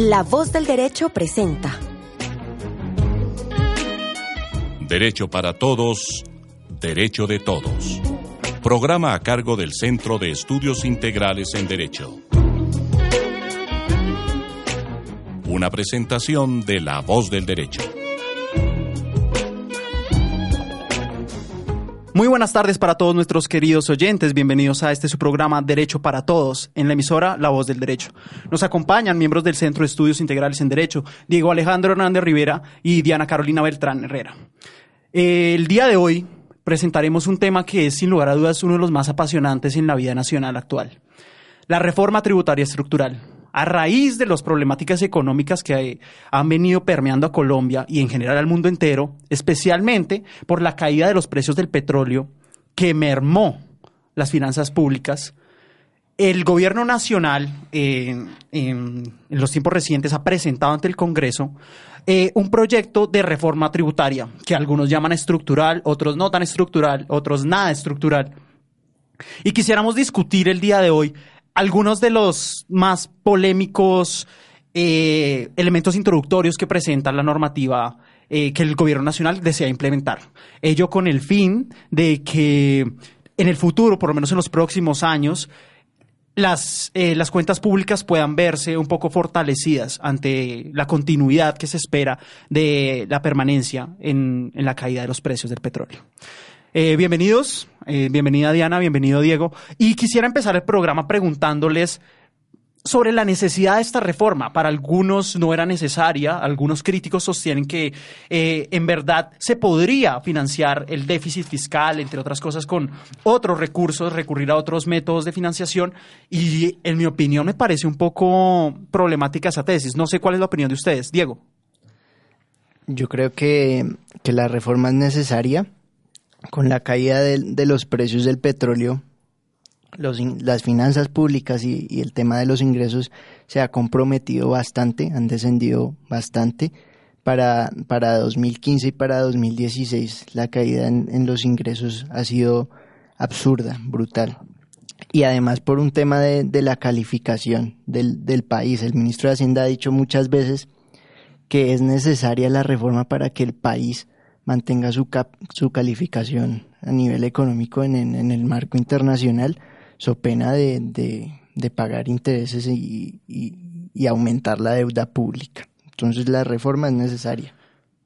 La voz del derecho presenta Derecho para todos, derecho de todos. Programa a cargo del Centro de Estudios Integrales en Derecho. Una presentación de La Voz del Derecho. Muy buenas tardes para todos nuestros queridos oyentes. Bienvenidos a este su programa Derecho para Todos en la emisora La Voz del Derecho. Nos acompañan miembros del Centro de Estudios Integrales en Derecho, Diego Alejandro Hernández Rivera y Diana Carolina Beltrán Herrera. El día de hoy presentaremos un tema que es sin lugar a dudas uno de los más apasionantes en la vida nacional actual. La reforma tributaria estructural. A raíz de las problemáticas económicas que han venido permeando a Colombia y en general al mundo entero, especialmente por la caída de los precios del petróleo que mermó las finanzas públicas, el gobierno nacional eh, en, los tiempos recientes ha presentado ante el Congreso eh, un proyecto de reforma tributaria que algunos llaman estructural, otros no tan estructural, otros nada estructural. Y quisiéramos discutir el día de hoy algunos de los más polémicos eh, elementos introductorios que presenta la normativa eh, que el gobierno nacional desea implementar. Ello con el fin de que en el futuro, por lo menos en los próximos años, las, eh, las cuentas públicas puedan verse un poco fortalecidas ante la continuidad que se espera de la permanencia en, en la caída de los precios del petróleo. Eh, bienvenidos, eh, bienvenida Diana, bienvenido Diego. Y quisiera empezar el programa preguntándoles sobre la necesidad de esta reforma. Para algunos no era necesaria, algunos críticos sostienen que eh, en verdad se podría financiar el déficit fiscal, entre otras cosas, con otros recursos, recurrir a otros métodos de financiación y en mi opinión me parece un poco problemática esa tesis. No sé cuál es la opinión de ustedes. Diego. Yo creo que, que la reforma es necesaria. Con la caída de, los precios del petróleo, las finanzas públicas y, el tema de los ingresos se ha comprometido bastante, han descendido bastante. Para, para 2015 y para 2016 la caída en, los ingresos ha sido absurda, brutal. Y además por un tema de, la calificación del país. El ministro de Hacienda ha dicho muchas veces que es necesaria la reforma para que el país mantenga su, cap, su calificación a nivel económico en, en, en el marco internacional, so pena de, de, de pagar intereses y, y, y, aumentar la deuda pública. Entonces la reforma es necesaria.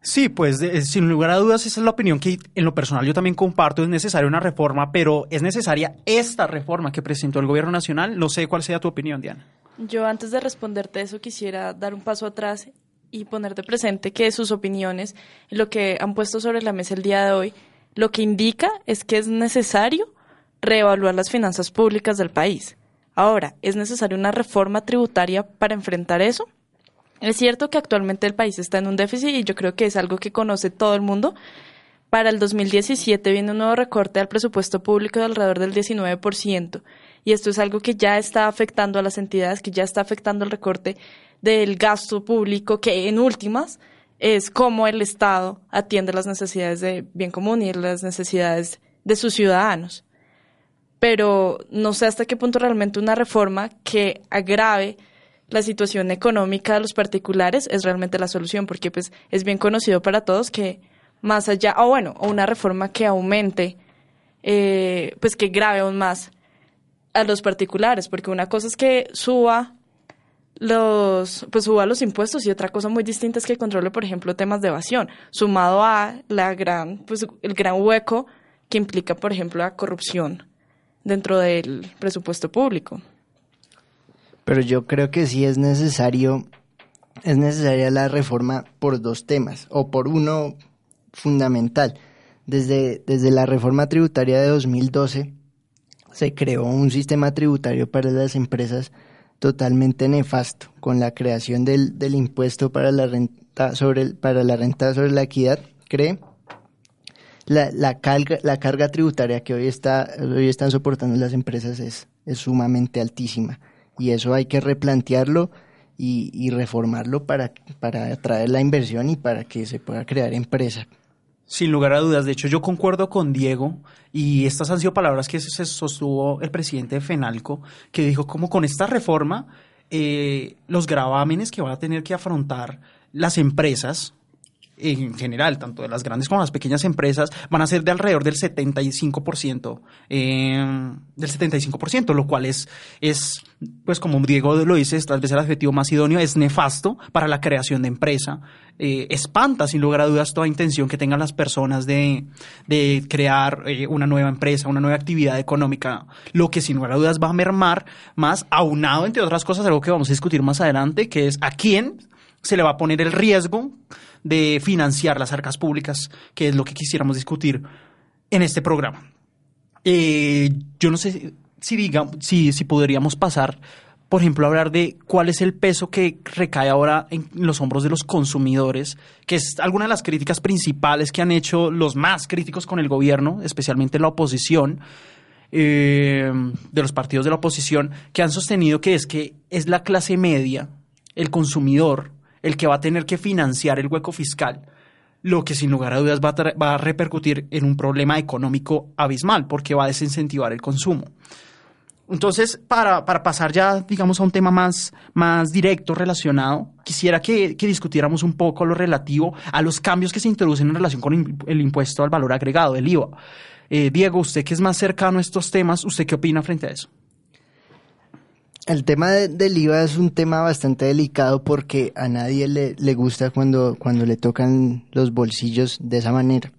Sí, pues de, sin lugar a dudas esa es la opinión que en lo personal yo también comparto, es necesaria una reforma, pero es necesaria esta reforma que presentó el gobierno nacional. No sé cuál sea tu opinión, Diana. Yo antes de responderte eso quisiera dar un paso atrás y ponerte presente que sus opiniones, lo que han puesto sobre la mesa el día de hoy, lo que indica es que es necesario reevaluar las finanzas públicas del país. Ahora, ¿es necesaria una reforma tributaria para enfrentar eso? Es cierto que actualmente el país está en un déficit y yo creo que es algo que conoce todo el mundo. Para el 2017 viene un nuevo recorte al presupuesto público de alrededor del 19%. Y esto es algo que ya está afectando a las entidades, que ya está afectando el recorte del gasto público, que en últimas es cómo el Estado atiende las necesidades de bien común y las necesidades de sus ciudadanos. Pero no sé hasta qué punto realmente una reforma que agrave la situación económica de los particulares es realmente la solución, porque pues es bien conocido para todos que más allá, o bueno, o una reforma que aumente, eh, pues que grave aún más a los particulares, porque una cosa es que suba los pues suba los impuestos y otra cosa muy distinta es que controle por ejemplo temas de evasión sumado a la gran pues el gran hueco que implica por ejemplo la corrupción dentro del presupuesto público. Pero yo creo que sí es necesario es necesaria la reforma por dos temas o por uno fundamental. Desde desde la reforma tributaria de 2012 se creó un sistema tributario para las empresas totalmente nefasto con la creación del, del impuesto para la renta sobre el, para la renta sobre la equidad cree la, la, carga, la carga tributaria que hoy está hoy están soportando las empresas es, es sumamente altísima y eso hay que replantearlo y, y reformarlo para, para atraer la inversión y para que se pueda crear empresa. Sin lugar a dudas. De hecho, yo concuerdo con Diego y estas han sido palabras que se sostuvo el presidente de FENALCO, que dijo como con esta reforma eh, los gravámenes que van a tener que afrontar las empresas en general, tanto de las grandes como las pequeñas empresas, van a ser de alrededor del 75%, eh, del 75%, lo cual es, es, pues como Diego lo dice, tal vez el adjetivo más idóneo, es nefasto para la creación de empresa. Eh, espanta, sin lugar a dudas, toda intención que tengan las personas de, de crear eh, una nueva empresa, una nueva actividad económica, lo que sin lugar a dudas va a mermar más, aunado, entre otras cosas, algo que vamos a discutir más adelante, que es a quién se le va a poner el riesgo de financiar las arcas públicas, que es lo que quisiéramos discutir en este programa. Eh, yo no sé si, diga, si, si podríamos pasar, por ejemplo, a hablar de cuál es el peso que recae ahora en los hombros de los consumidores, que es alguna de las críticas principales que han hecho los más críticos con el gobierno, especialmente la oposición, eh, de los partidos de la oposición, que han sostenido que es que es la clase media, el consumidor, el que va a tener que financiar el hueco fiscal, lo que sin lugar a dudas va a, repercutir en un problema económico abismal, porque va a desincentivar el consumo. Entonces, para, para, pasar ya, digamos, a un tema más, más directo relacionado, quisiera que, que, discutiéramos un poco lo relativo a los cambios que se introducen en relación con el impuesto al valor agregado, el IVA. Eh, Diego, usted que es más cercano a estos temas, ¿usted qué opina frente a eso? El tema de, del IVA es un tema bastante delicado porque a nadie le, le gusta cuando, cuando le tocan los bolsillos de esa manera.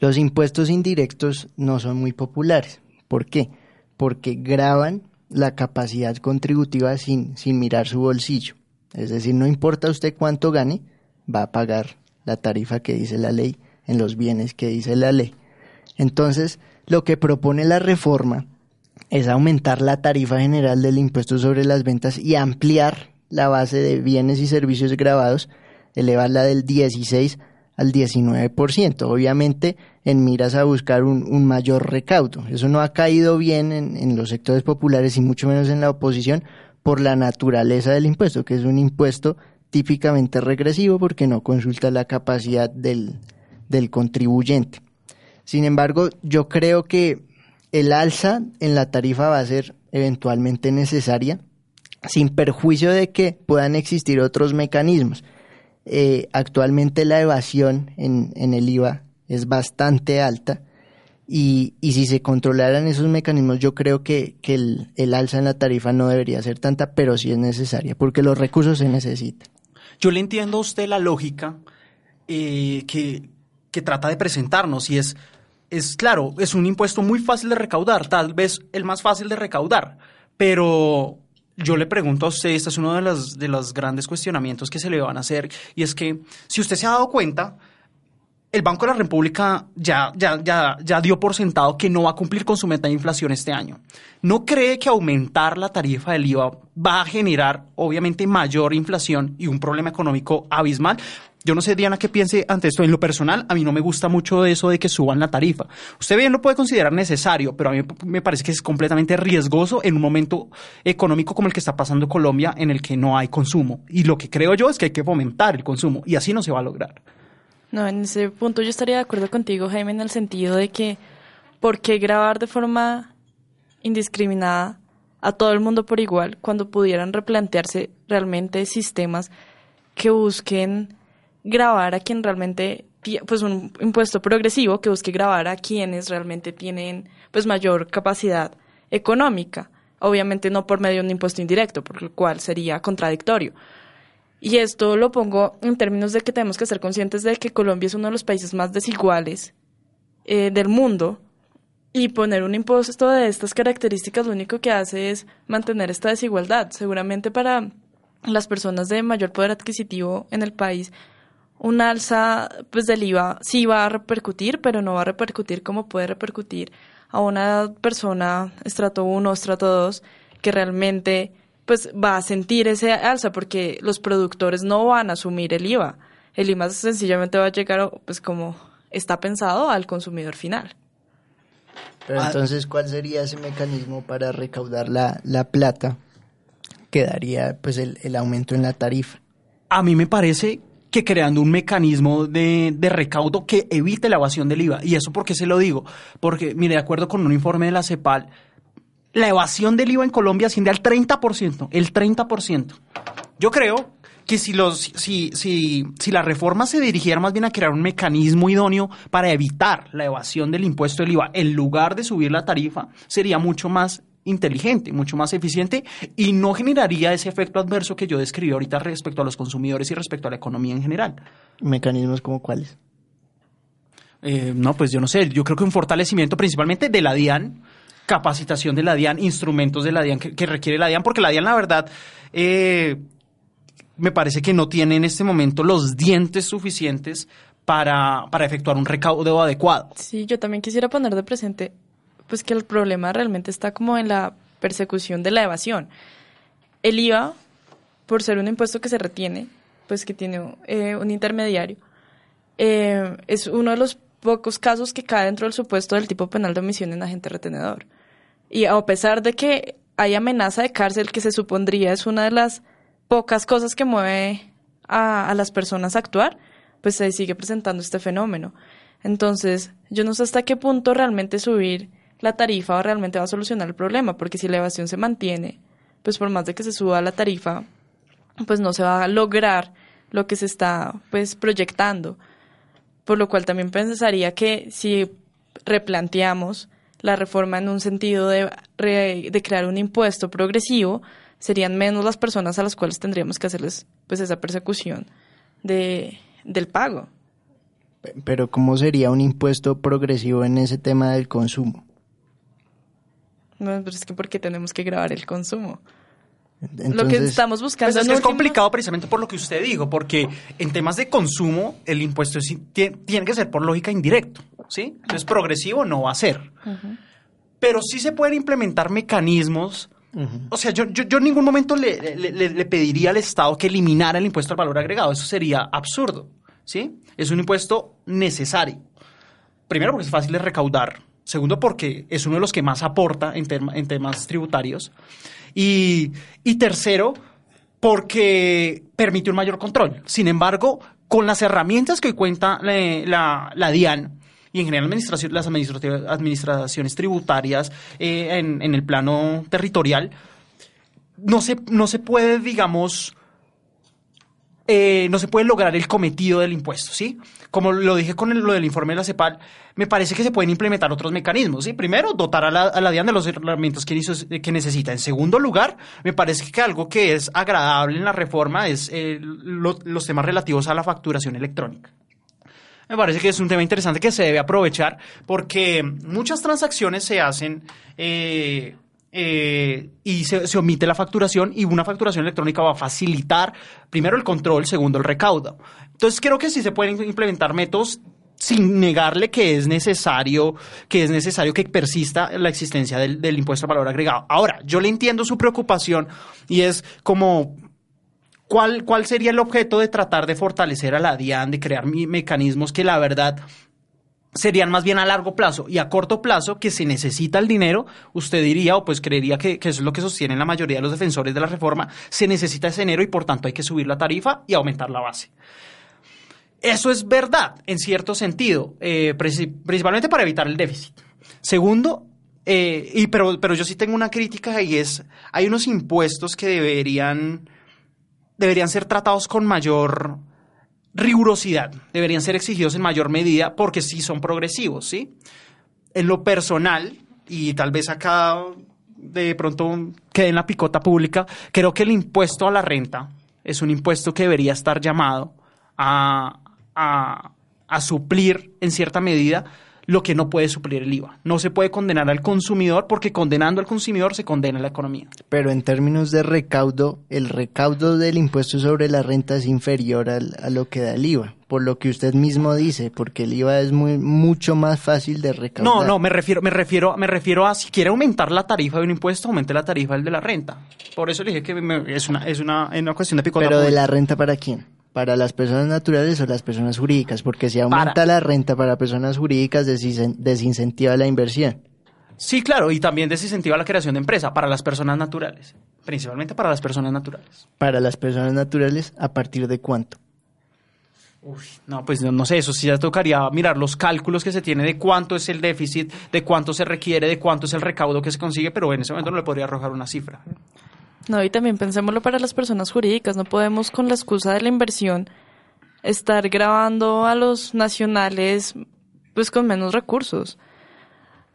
Los impuestos indirectos no son muy populares. ¿Por qué? Porque graban la capacidad contributiva sin, sin mirar su bolsillo. Es decir, no importa usted cuánto gane, va a pagar la tarifa que dice la ley en los bienes que dice la ley. Entonces, lo que propone la reforma es aumentar la tarifa general del impuesto sobre las ventas y ampliar la base de bienes y servicios grabados, elevarla del 16 al 19%, obviamente en miras a buscar un, un mayor recaudo. Eso no ha caído bien en, en, los sectores populares y mucho menos en la oposición por la naturaleza del impuesto, que es un impuesto típicamente regresivo porque no consulta la capacidad del, del contribuyente. Sin embargo, yo creo que el alza en la tarifa va a ser eventualmente necesaria, sin perjuicio de que puedan existir otros mecanismos. Eh, actualmente la evasión en, el IVA es bastante alta y, y, si se controlaran esos mecanismos yo creo que, que el, el, alza en la tarifa no debería ser tanta, pero sí es necesaria porque los recursos se necesitan. Yo le entiendo a usted la lógica eh, que, que trata de presentarnos y es es claro, es un impuesto muy fácil de recaudar, tal vez el más fácil de recaudar, pero yo le pregunto a usted, este es uno de los, de los grandes cuestionamientos que se le van a hacer, y es que si usted se ha dado cuenta, el Banco de la República ya, ya, ya, ya dio por sentado que no va a cumplir con su meta de inflación este año. ¿No cree que aumentar la tarifa del IVA va a generar, obviamente, mayor inflación y un problema económico abismal? Yo no sé, Diana, qué piense ante esto. En lo personal, a mí no me gusta mucho eso de que suban la tarifa. Usted bien lo puede considerar necesario, pero a mí me parece que es completamente riesgoso en un momento económico como el que está pasando Colombia, en el que no hay consumo. Y lo que creo yo es que hay que fomentar el consumo, y así no se va a lograr. No, en ese punto yo estaría de acuerdo contigo, Jaime, en el sentido de que, ¿por qué grabar de forma indiscriminada a todo el mundo por igual cuando pudieran replantearse realmente sistemas que busquen grabar a quien realmente, pues un impuesto progresivo que busque grabar a quienes realmente tienen pues mayor capacidad económica. Obviamente no por medio de un impuesto indirecto, por lo cual sería contradictorio. Y esto lo pongo en términos de que tenemos que ser conscientes de que Colombia es uno de los países más desiguales eh, del mundo y poner un impuesto de estas características lo único que hace es mantener esta desigualdad. Seguramente para las personas de mayor poder adquisitivo en el país un alza pues del IVA sí va a repercutir, pero no va a repercutir como puede repercutir a una persona estrato 1 o estrato 2 que realmente pues va a sentir ese alza porque los productores no van a asumir el IVA. El IVA sencillamente va a llegar pues como está pensado al consumidor final. Pero Ah. entonces, ¿cuál sería ese mecanismo para recaudar la, la plata que daría pues el, el aumento en la tarifa? A mí me parece que creando un mecanismo de, de recaudo que evite la evasión del IVA. ¿Y eso por qué se lo digo? Porque, mire, de acuerdo con un informe de la CEPAL, la evasión del IVA en Colombia asciende al 30%, el 30%. Yo creo que si, los, si, si, si la reforma se dirigiera más bien a crear un mecanismo idóneo para evitar la evasión del impuesto del IVA, en lugar de subir la tarifa, sería mucho más inteligente, mucho más eficiente y no generaría ese efecto adverso que yo describí ahorita respecto a los consumidores y respecto a la economía en general. ¿Mecanismos como cuáles? Eh, no, pues yo no sé, yo creo que un fortalecimiento principalmente de la DIAN, capacitación de la DIAN, instrumentos de la DIAN que, que requiere la DIAN, porque la DIAN, la verdad, eh, me parece que no tiene en este momento los dientes suficientes para, para efectuar un recaudo adecuado. Sí, yo también quisiera poner de presente pues que el problema realmente está como en la persecución de la evasión. El IVA, por ser un impuesto que se retiene, pues que tiene eh, un intermediario, eh, es uno de los pocos casos que cae dentro del supuesto del tipo penal de omisión en agente retenedor. Y a pesar de que hay amenaza de cárcel, que se supondría es una de las pocas cosas que mueve a, a las personas a actuar, pues se sigue presentando este fenómeno. Entonces, yo no sé hasta qué punto realmente subir la tarifa realmente va a solucionar el problema, porque si la evasión se mantiene, pues por más de que se suba la tarifa, pues no se va a lograr lo que se está pues proyectando. Por lo cual también pensaría que si replanteamos la reforma en un sentido de, de crear un impuesto progresivo, serían menos las personas a las cuales tendríamos que hacerles pues esa persecución de, del pago. Pe- Pero ¿cómo sería un impuesto progresivo en ese tema del consumo? No, pero es que porque tenemos que grabar el consumo. lo que estamos buscando Pues es, que es complicado precisamente por lo que usted dijo, porque en temas de consumo el impuesto es tiene que ser por lógica indirecto, ¿sí? Entonces progresivo no va a ser. Pero sí se pueden implementar mecanismos. O sea, yo, yo, yo en ningún momento le, le- le- le pediría al Estado que eliminara el impuesto al valor agregado. Eso sería absurdo, ¿sí? Es un impuesto necesario. Primero, porque es fácil de recaudar. Segundo, porque es uno de los que más aporta en, en temas tributarios. Y, y tercero, porque permite un mayor control. Sin embargo, con las herramientas que hoy cuenta la, la- la DIAN y en general las administraciones tributarias eh, en, en el plano territorial, no se, no se puede, digamos, eh, no se puede lograr el cometido del impuesto, ¿sí? Como lo dije con el- lo del informe de la CEPAL, me parece que se pueden implementar otros mecanismos, ¿sí? Primero, dotar a la, a la DIAN de los herramientas que, que necesita. En segundo lugar, me parece que algo que es agradable en la reforma es eh, lo- los temas relativos a la facturación electrónica. Me parece que es un tema interesante que se debe aprovechar porque muchas transacciones se hacen eh, eh, y se, se omite la facturación y una facturación electrónica va a facilitar primero el control, segundo el recaudo. Entonces creo que sí se pueden implementar métodos sin negarle que es necesario que es necesario que persista la existencia del, del impuesto al valor agregado. Ahora, yo le entiendo su preocupación y es como ¿Cuál, ¿Cuál sería el objeto de tratar de fortalecer a la DIAN, de crear mecanismos que la verdad serían más bien a largo plazo y a corto plazo que se necesita el dinero, usted diría o pues creería que, eso es lo que sostienen la mayoría de los defensores de la reforma, se necesita ese dinero y por tanto hay que subir la tarifa y aumentar la base. Eso es verdad, en cierto sentido, eh, princi- principalmente para evitar el déficit. Segundo, eh, y pero, pero yo sí tengo una crítica y es, hay unos impuestos que deberían, deberían ser tratados con mayor rigurosidad, deberían ser exigidos en mayor medida porque sí son progresivos, ¿sí? En lo personal, y tal vez acá de pronto quede en la picota pública, creo que el impuesto a la renta es un impuesto que debería estar llamado a, a- a suplir en cierta medida lo que no puede suplir el IVA. No se puede condenar al consumidor porque condenando al consumidor se condena la economía. Pero en términos de recaudo, el recaudo del impuesto sobre la renta es inferior al- a lo que da el IVA, por lo que usted mismo dice, porque el IVA es muy mucho más fácil de recaudar. No, no, me refiero, me refiero, me refiero a si quiere aumentar la tarifa de un impuesto, aumente la tarifa del de la renta. Por eso le dije que me- es una, es una, es una cuestión de picota. Pero de la renta para quién? ¿Para las personas naturales o las personas jurídicas? Porque si aumenta Para. la renta para personas jurídicas, desin- desincentiva la inversión. Sí, claro, y también desincentiva la creación de empresa para las personas naturales, principalmente para las personas naturales. Para las personas naturales, ¿a partir de cuánto? No, pues no, no sé, eso sí ya tocaría mirar los cálculos que se tiene de cuánto es el déficit, de cuánto se requiere, de cuánto es el recaudo que se consigue, pero en ese momento no le podría arrojar una cifra. No, y también pensémoslo para las personas jurídicas. No podemos, con la excusa de la inversión, estar grabando a los nacionales pues con menos recursos.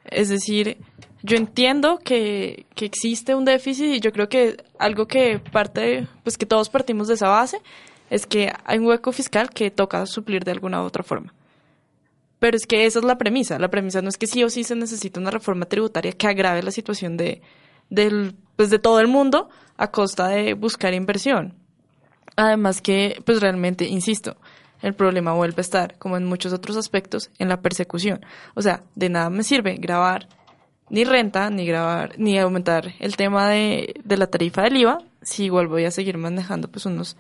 Es decir, yo entiendo que, que existe un déficit y yo creo que algo que parte, pues que todos partimos de esa base, es que hay un hueco fiscal que toca suplir de alguna u otra forma. Pero es que esa es la premisa. La premisa no es que sí o sí se necesita una reforma tributaria que agrave la situación de, del, pues de todo el mundo a costa de buscar inversión. Además que, pues realmente, insisto, el problema vuelve a estar, como en muchos otros aspectos, en la persecución. O sea, de nada me sirve grabar ni renta, ni grabar, ni aumentar el tema de, de la tarifa del IVA, si igual voy a seguir manejando pues unos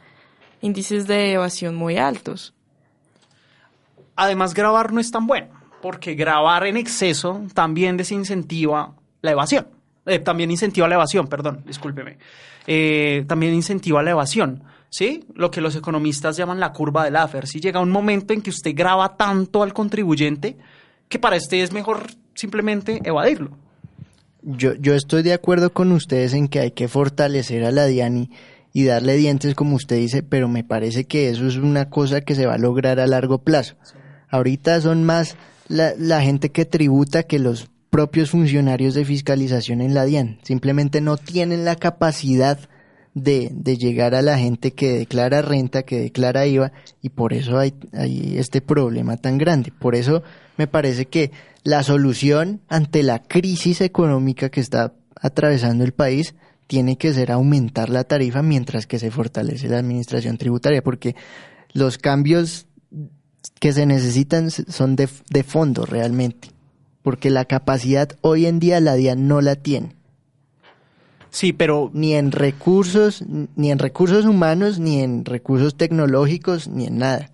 índices de evasión muy altos. Además, grabar no es tan bueno, porque grabar en exceso también desincentiva la evasión. Eh, también incentiva la evasión, perdón, discúlpeme. Eh, también incentiva la evasión, ¿sí? Lo que los economistas llaman la curva del Laffer. Si llega un momento en que usted graba tanto al contribuyente que para usted es mejor simplemente evadirlo. Yo, yo estoy de acuerdo con ustedes en que hay que fortalecer a la DIANI y darle dientes, como usted dice, pero me parece que eso es una cosa que se va a lograr a largo plazo. Ahorita son más la, la gente que tributa que los propios funcionarios de fiscalización en la DIAN. Simplemente no tienen la capacidad de, de llegar a la gente que declara renta, que declara IVA, y por eso hay, hay este problema tan grande. Por eso me parece que la solución ante la crisis económica que está atravesando el país tiene que ser aumentar la tarifa mientras que se fortalece la administración tributaria, porque los cambios que se necesitan son de, de fondo realmente, porque la capacidad hoy en día la DIAN no la tiene. Sí, pero Ni en recursos, ni en recursos humanos, ni en recursos tecnológicos, ni en nada.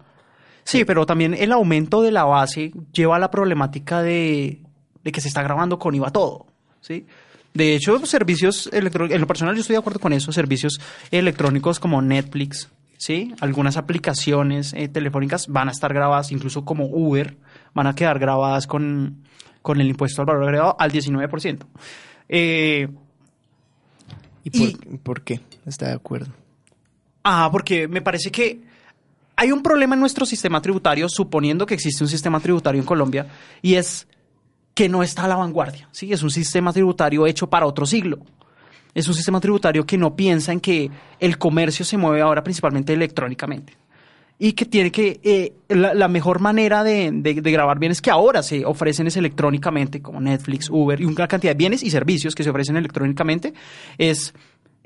Sí, pero también el aumento de la base lleva a la problemática de, de que se está grabando con IVA todo, ¿sí? De hecho, servicios electrónicos, en lo personal yo estoy de acuerdo con eso, servicios electrónicos como Netflix, ¿sí? Algunas aplicaciones eh, telefónicas van a estar grabadas, incluso como Uber, van a quedar grabadas con, con el impuesto al valor agregado al 19%. Eh, ¿Y por, Y- por qué? Está de acuerdo. Ah, porque me parece que hay un problema en nuestro sistema tributario, suponiendo que existe un sistema tributario en Colombia, y es que no está a la vanguardia. ¿sí? Es un sistema tributario hecho para otro siglo. Es un sistema tributario que no piensa en que el comercio se mueve ahora principalmente electrónicamente. Y que tiene que, eh, la, mejor manera de, de- de grabar bienes que ahora se ofrecen es electrónicamente, como Netflix, Uber y una cantidad de bienes y servicios que se ofrecen electrónicamente, es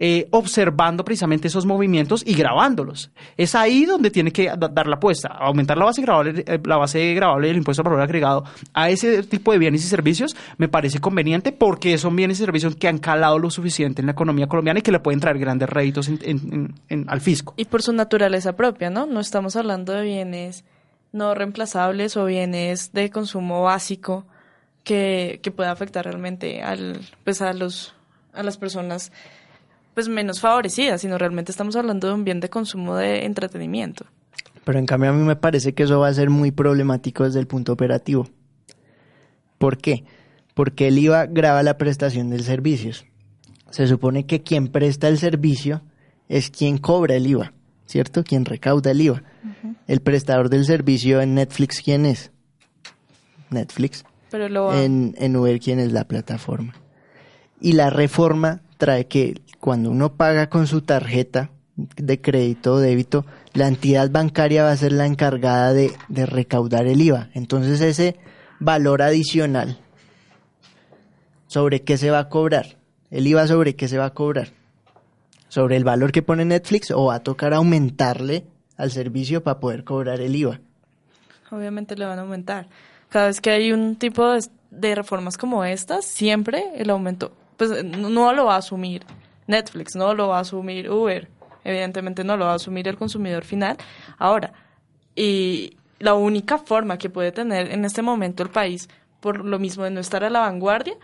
eh, observando precisamente esos movimientos y grabándolos. Es ahí donde tiene que da- dar la apuesta, aumentar la base grabable, eh, la base grabable del impuesto al valor agregado a ese tipo de bienes y servicios me parece conveniente porque son bienes y servicios que han calado lo suficiente en la economía colombiana y que le pueden traer grandes réditos en- en- en- al fisco. Y por su naturaleza propia, ¿no? No estamos hablando de bienes no reemplazables o bienes de consumo básico que, que pueda afectar realmente al, pues a los, a las personas pues menos favorecidas, sino realmente estamos hablando de un bien de consumo de entretenimiento. Pero en cambio a mí me parece que eso va a ser muy problemático desde el punto operativo. ¿Por qué? Porque el IVA graba la prestación del servicio. Se supone que quien presta el servicio es quien cobra el IVA, ¿cierto? Quien recauda el IVA. El prestador del servicio en Netflix, ¿quién es? Netflix. Pero lo En, en Uber, ¿quién es la plataforma? Y la reforma trae que cuando uno paga con su tarjeta de crédito o débito, la entidad bancaria va a ser la encargada de, de recaudar el IVA. Entonces ese valor adicional, ¿sobre qué se va a cobrar? ¿El IVA sobre qué se va a cobrar? ¿Sobre el valor que pone Netflix o va a tocar aumentarle al servicio para poder cobrar el IVA? Obviamente le van a aumentar. Cada vez que hay un tipo de, de reformas como estas, siempre el aumento, pues no lo va a asumir Netflix, no lo va a asumir Uber, evidentemente no lo va a asumir el consumidor final. Ahora, y la única forma que puede tener en este momento el país, por lo mismo de no estar a la vanguardia,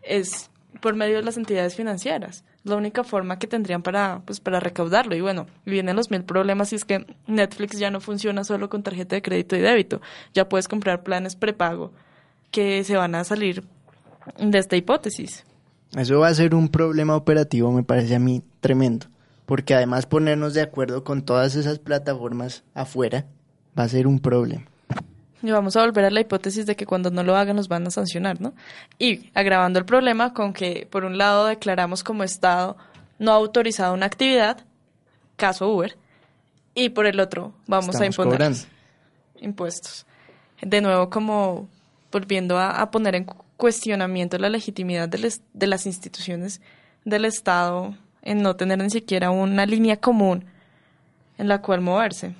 es por medio de las entidades financieras. La única forma que tendrían para, pues, para recaudarlo. Y bueno, vienen los mil problemas y es que Netflix ya no funciona solo con tarjeta de crédito y débito. Ya puedes comprar planes prepago que se van a salir de esta hipótesis. Eso va a ser un problema operativo, me parece a mí tremendo. Porque además ponernos de acuerdo con todas esas plataformas afuera va a ser un problema. Y vamos a volver a la hipótesis de que cuando no lo hagan nos van a sancionar, ¿no? Y agravando el problema con que, por un lado, declaramos como Estado no autorizado una actividad, caso Uber, y por el otro, vamos a imponer impuestos. De nuevo, como volviendo a, a, poner en cuestionamiento la legitimidad de, de las instituciones del Estado en no tener ni siquiera una línea común en la cual moverse.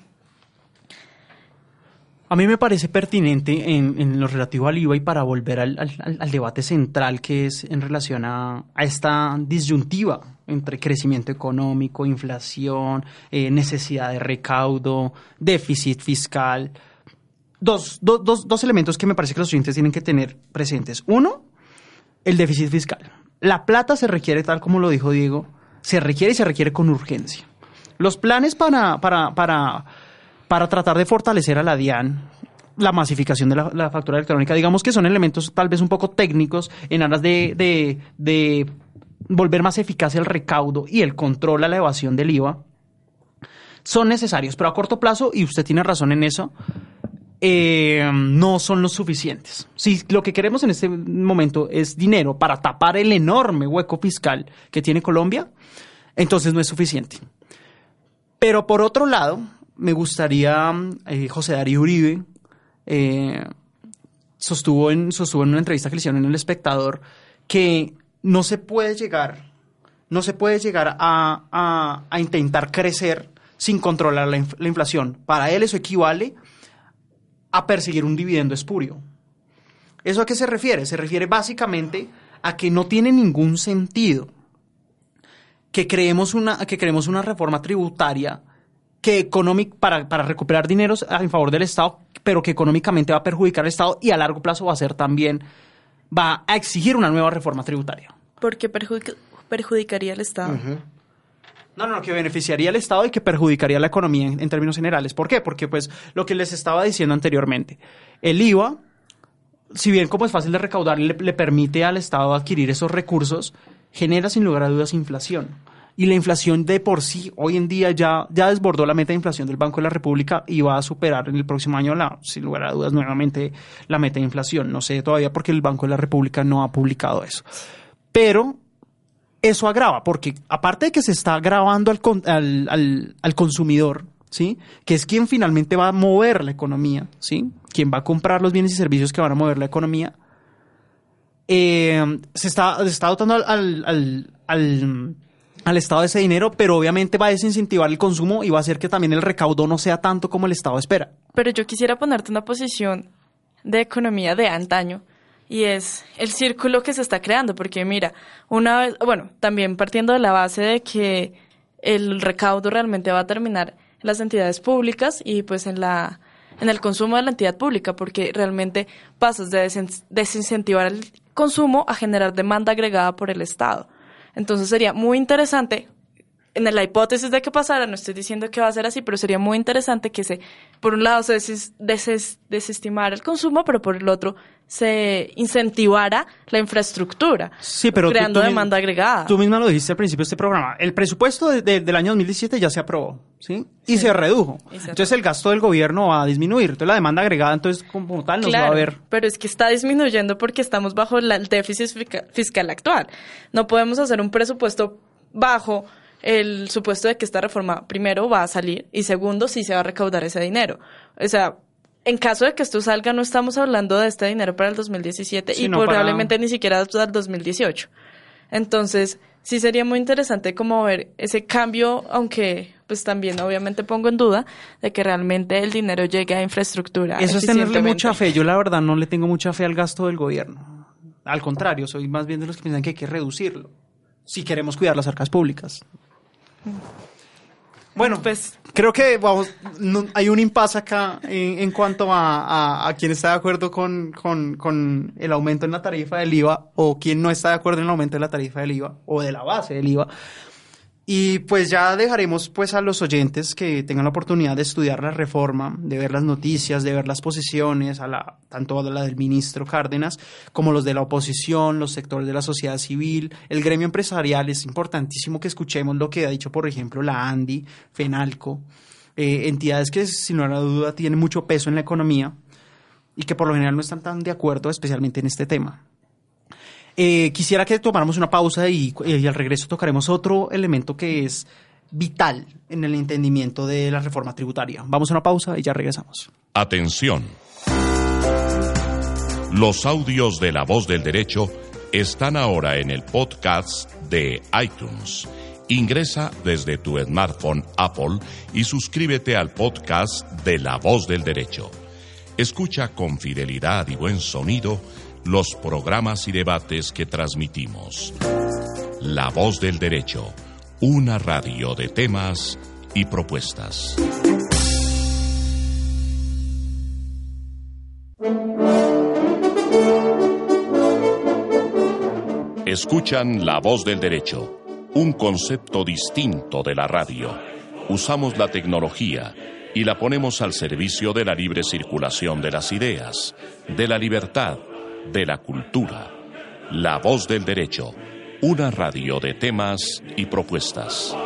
A mí me parece pertinente en, lo relativo al IVA y para volver al, debate central que es en relación a, a esta disyuntiva entre crecimiento económico, inflación, eh, necesidad de recaudo, déficit fiscal. Dos, do, dos, dos elementos que me parece que los oyentes tienen que tener presentes. Uno, el déficit fiscal. La plata se requiere, tal como lo dijo Diego, se requiere y se requiere con urgencia. Los planes para, para, para para tratar de fortalecer a la DIAN, la masificación de la, la, factura electrónica, digamos que son elementos tal vez un poco técnicos en aras de, de, de volver más eficaz el recaudo y el control a la evasión del IVA, son necesarios, pero a corto plazo, y usted tiene razón en eso, eh, no son los suficientes. Si lo que queremos en este momento es dinero para tapar el enorme hueco fiscal que tiene Colombia, entonces no es suficiente. Pero por otro lado, me gustaría, eh, José Darío Uribe eh, sostuvo, en, sostuvo en una entrevista que le hicieron en El Espectador que no se puede llegar, no se puede llegar a, intentar crecer sin controlar la, la, inflación. Para él eso equivale a perseguir un dividendo espurio. ¿Eso a qué se refiere? Se refiere básicamente a que no tiene ningún sentido que creemos una, que creemos una reforma tributaria que para, para recuperar dineros en favor del Estado, pero que económicamente va a perjudicar al Estado y a largo plazo va a ser también, va a exigir una nueva reforma tributaria. ¿Por qué perjudic perjudicaría al Estado? Uh -huh. No, no, que beneficiaría al Estado y que perjudicaría la economía en, en, términos generales. ¿Por qué? Porque, pues, lo que les estaba diciendo anteriormente, el IVA, si bien como es fácil de recaudar, le, le permite al Estado adquirir esos recursos, genera sin lugar a dudas inflación y la inflación de por sí hoy en día ya, ya desbordó la meta de inflación del Banco de la República y va a superar en el próximo año, la, sin lugar a dudas, nuevamente la meta de inflación. No sé todavía porque el Banco de la República no ha publicado eso. Pero eso agrava, porque aparte de que se está agravando al, al, al, consumidor, ¿sí? Que es quien finalmente va a mover la economía, ¿sí? Quien va a comprar los bienes y servicios que van a mover la economía. Eh, se, está, se está dotando al, al, al al Estado ese dinero, pero obviamente va a desincentivar el consumo y va a hacer que también el recaudo no sea tanto como el Estado espera. Pero yo quisiera ponerte una posición de economía de antaño y es el círculo que se está creando, porque mira, una vez, bueno, también partiendo de la base de que el recaudo realmente va a terminar en las entidades públicas y pues en la en el consumo de la entidad pública, porque realmente pasas de desincentivar el consumo a generar demanda agregada por el Estado. Entonces sería muy interesante, en la hipótesis de que pasara, no estoy diciendo que va a ser así, pero sería muy interesante que se, por un lado, se deses, desestimara el consumo, pero por el otro se incentivara la infraestructura, sí, pero creando tú, tú, demanda agregada. Tú misma lo dijiste al principio de este programa. El presupuesto de, de, del año 2017 ya se aprobó, ¿sí? Y sí. se redujo. Y se entonces el gasto del gobierno va a disminuir. Entonces la demanda agregada, entonces como tal, nos claro, va a ver. Pero es que está disminuyendo porque estamos bajo la, el déficit fiscal actual. No podemos hacer un presupuesto bajo el supuesto de que esta reforma, primero, va a salir y segundo, sí se va a recaudar ese dinero. O sea, en caso de que esto salga, no estamos hablando de este dinero para el 2017 y probablemente ni siquiera para el 2018. Entonces, sí sería muy interesante como ver ese cambio, aunque pues también obviamente pongo en duda de que realmente el dinero llegue a infraestructura. Eso es tenerle mucha fe. Yo la verdad no le tengo mucha fe al gasto del gobierno. Al contrario, soy más bien de los que piensan que hay que reducirlo si queremos cuidar las arcas públicas. Bueno, pues creo que vamos, hay un impasse acá en, cuanto a, a, quién está de acuerdo con, con, el aumento en la tarifa del IVA o quién no está de acuerdo en el aumento de la tarifa del IVA o de la base del IVA. Y pues ya dejaremos pues a los oyentes que tengan la oportunidad de estudiar la reforma, de ver las noticias, de ver las posiciones, a la, tanto a la del ministro Cárdenas como los de la oposición, los sectores de la sociedad civil, el gremio empresarial. Es importantísimo que escuchemos lo que ha dicho, por ejemplo, la ANDI, FENALCO, eh, entidades que sin lugar a duda tienen mucho peso en la economía y que por lo general no están tan de acuerdo, especialmente en este tema. Eh, quisiera que tomáramos una pausa y, y, al regreso tocaremos otro elemento que es vital en el entendimiento de la reforma tributaria. Vamos a una pausa y ya regresamos. Atención. Los audios de La Voz del Derecho están ahora en el podcast de iTunes. Ingresa desde tu smartphone Apple y suscríbete al podcast de La Voz del Derecho. Escucha con fidelidad y buen sonido los programas y debates que transmitimos. La voz del derecho, una radio de temas y propuestas. Escuchan La voz del derecho, un concepto distinto de la radio. Usamos la tecnología y la ponemos al servicio de la libre circulación de las ideas, de la libertad de la cultura. La voz del derecho. Una radio de temas y propuestas.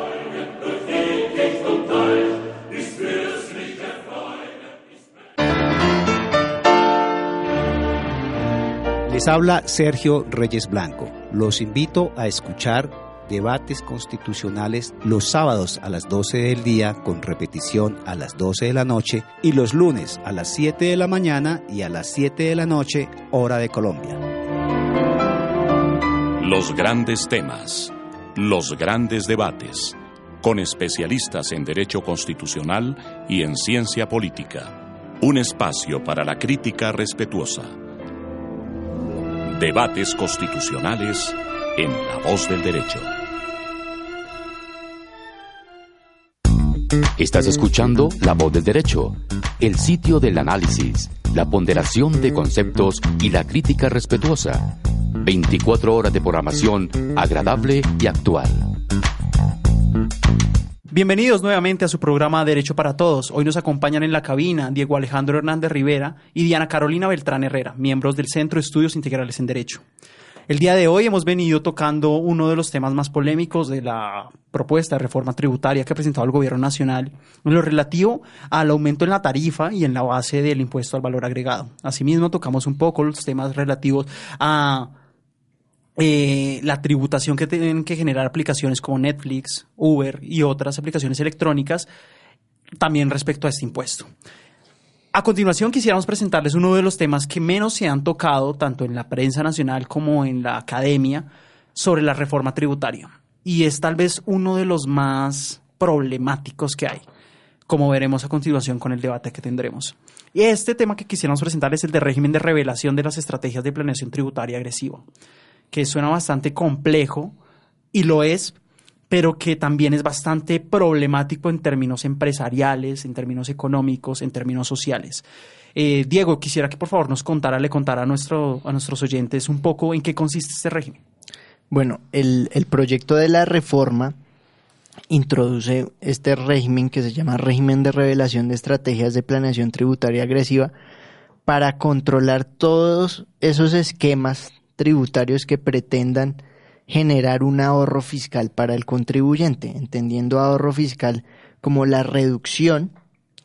Les habla Sergio Reyes Blanco. Los invito a escuchar debates constitucionales los sábados a las 12 del día con repetición a las 12 de la noche y los lunes a las 7 de la mañana y a las 7 de la noche hora de Colombia. Los grandes temas, los grandes debates, con especialistas en derecho constitucional y en ciencia política. Un espacio para la crítica respetuosa. Debates constitucionales en La Voz del Derecho. Estás escuchando La Voz del Derecho, el sitio del análisis, la ponderación de conceptos y la crítica respetuosa. 24 horas de programación agradable y actual. Bienvenidos nuevamente a su programa Derecho para Todos. Hoy nos acompañan en la cabina Diego Alejandro Hernández Rivera y Diana Carolina Beltrán Herrera, miembros del Centro de Estudios Integrales en Derecho. El día de hoy hemos venido tocando uno de los temas más polémicos de la propuesta de reforma tributaria que ha presentado el Gobierno Nacional, en lo relativo al aumento en la tarifa y en la base del impuesto al valor agregado. Asimismo, tocamos un poco los temas relativos a eh, la tributación que tienen que generar aplicaciones como Netflix, Uber y otras aplicaciones electrónicas, también respecto a este impuesto. A continuación quisiéramos presentarles uno de los temas que menos se han tocado tanto en la prensa nacional como en la academia sobre la reforma tributaria. Y es tal vez uno de los más problemáticos que hay, como veremos a continuación con el debate que tendremos. Y este tema que quisiéramos presentar es el de régimen de revelación de las estrategias de planeación tributaria agresiva, que suena bastante complejo y lo es pero que también es bastante problemático en términos empresariales, en términos económicos, en términos sociales. Eh, Diego, quisiera que por favor nos contara, le contara a, a nuestros oyentes un poco en qué consiste este régimen. Bueno, el, el proyecto de la reforma introduce este régimen que se llama régimen de revelación de estrategias de planeación tributaria agresiva para controlar todos esos esquemas tributarios que pretendan generar un ahorro fiscal para el contribuyente, entendiendo ahorro fiscal como la reducción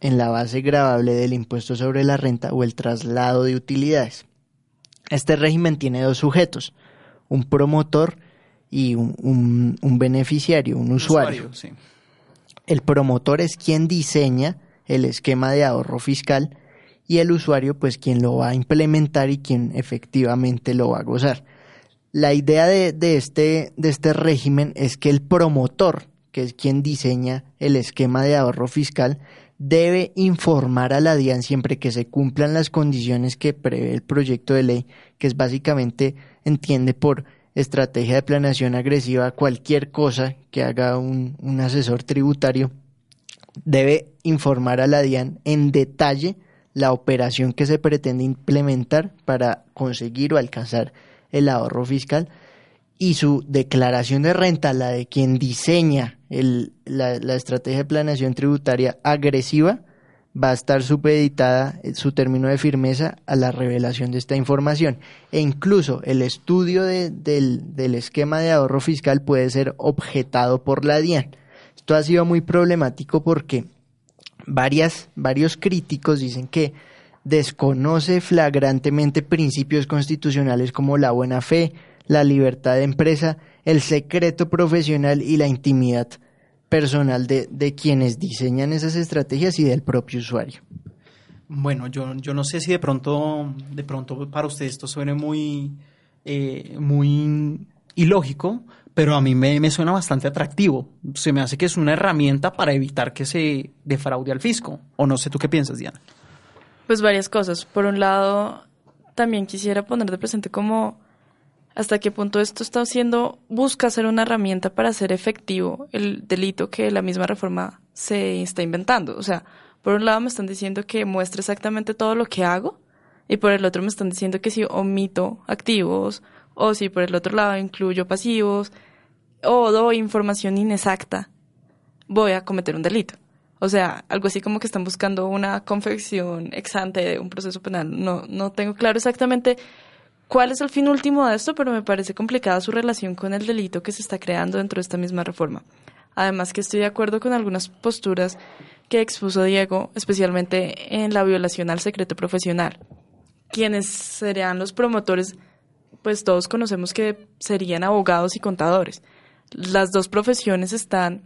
en la base gravable del impuesto sobre la renta o el traslado de utilidades. Este régimen tiene dos sujetos, un promotor y un, beneficiario, un, usuario. El promotor es quien diseña el esquema de ahorro fiscal y el usuario pues quien lo va a implementar y quien efectivamente lo va a gozar. La idea de, este, de este régimen es que el promotor, que es quien diseña el esquema de ahorro fiscal, debe informar a la DIAN siempre que se cumplan las condiciones que prevé el proyecto de ley, que es básicamente, entiende por estrategia de planeación agresiva cualquier cosa que haga un asesor tributario, debe informar a la DIAN en detalle la operación que se pretende implementar para conseguir o alcanzar el ahorro fiscal y su declaración de renta, la de quien diseña el, la, la, estrategia de planeación tributaria agresiva, va a estar supeditada eh, su término de firmeza a la revelación de esta información. E incluso el estudio de, del, esquema de ahorro fiscal puede ser objetado por la DIAN. Esto ha sido muy problemático porque varios críticos dicen que desconoce flagrantemente principios constitucionales como la buena fe, la libertad de empresa, el secreto profesional y la intimidad personal de, de quienes diseñan esas estrategias y del propio usuario. Bueno, yo, yo no sé si de pronto, de pronto para usted esto suene muy, eh, muy ilógico, pero a mí me, me, suena bastante atractivo. Se me hace que es una herramienta para evitar que se defraude al fisco. O no sé, ¿tú qué piensas, Diana? Pues varias cosas. Por un lado, también quisiera poner de presente como hasta qué punto esto está haciendo, busca ser una herramienta para hacer efectivo el delito que la misma reforma se está inventando. O sea, por un lado me están diciendo que muestre exactamente todo lo que hago y por el otro me están diciendo que si omito activos o si por el otro lado incluyo pasivos o doy información inexacta, voy a cometer un delito. O sea, algo así como que están buscando una confección exante de un proceso penal. No, no tengo claro exactamente cuál es el fin último de esto, pero me parece complicada su relación con el delito que se está creando dentro de esta misma reforma. Además que estoy de acuerdo con algunas posturas que expuso Diego, especialmente en la violación al secreto profesional. Quienes serían los promotores, pues todos conocemos que serían abogados y contadores. Las dos profesiones están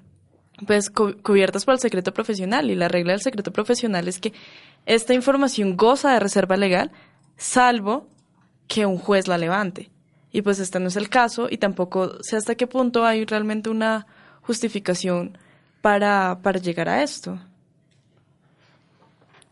pues cubiertas por el secreto profesional y la regla del secreto profesional es que esta información goza de reserva legal, salvo que un juez la levante. Y pues este no es el caso y tampoco sé hasta qué punto hay realmente una justificación para, para llegar a esto.